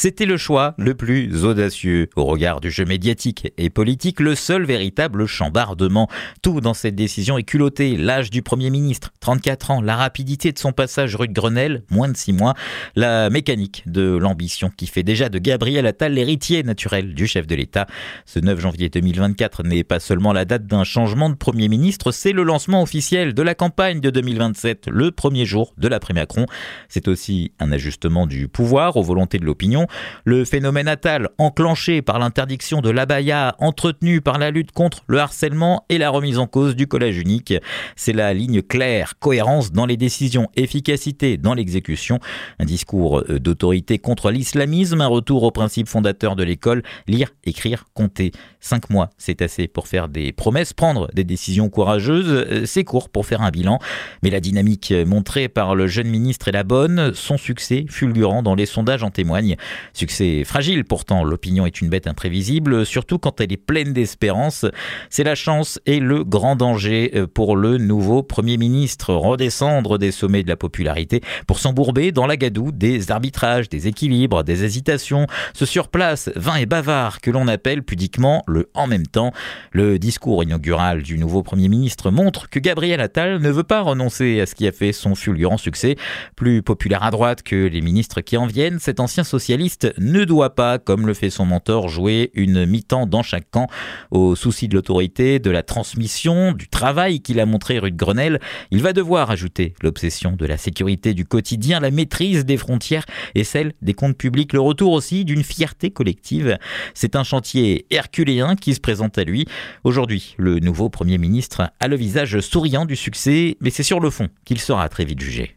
C'était le choix le plus audacieux au regard du jeu médiatique et politique, le seul véritable chambardement. Tout dans cette décision est culotté. L'âge du Premier ministre, 34 ans, la rapidité de son passage rue de Grenelle, moins de 6 mois, la mécanique de l'ambition qui fait déjà de Gabriel Attal l'héritier naturel du chef de l'État. Ce 9 janvier 2024 n'est pas seulement la date d'un changement de Premier ministre, c'est le lancement officiel de la campagne de 2027, le premier jour de l'après-Macron. C'est aussi un ajustement du pouvoir aux volontés de l'opinion le phénomène natal enclenché par l'interdiction de l'abaya, entretenu par la lutte contre le harcèlement et la remise en cause du collège unique. C'est la ligne claire, cohérence dans les décisions, efficacité dans l'exécution. Un discours euh, d'autorité contre l'islamisme, un retour aux principes fondateurs de l'école, lire, écrire, compter. Cinq mois, c'est assez pour faire des promesses, prendre des décisions courageuses. Euh, c'est court pour faire un bilan. Mais la dynamique montrée par le jeune ministre est la bonne. Son succès fulgurant dans les sondages en témoigne. Succès fragile pourtant, l'opinion est une bête imprévisible, surtout quand elle est pleine d'espérance. C'est la chance et le grand danger euh, pour le nouveau Premier ministre, redescendre des sommets de la popularité pour s'embourber dans la gadoue des arbitrages, des équilibres, des hésitations, ce surplace vain et bavard que l'on appelle pudiquement le en même temps. Le discours inaugural du nouveau Premier ministre montre que Gabriel Attal ne veut pas renoncer à ce qui a fait son fulgurant succès. Plus populaire à droite que les ministres qui en viennent, cet ancien socialiste ne doit pas, comme le fait son mentor, jouer une mi-temps dans chaque camp. Au souci de l'autorité, de la transmission, du travail qu'il a montré rue de Grenelle, il va devoir ajouter l'obsession de la sécurité du quotidien, la maîtrise des frontières et celle des comptes publics, le retour aussi d'une fierté collective. C'est un chantier herculéen qui se présente à lui. Aujourd'hui, le nouveau Premier ministre a le visage souriant du succès, mais c'est sur le fond qu'il sera très vite jugé.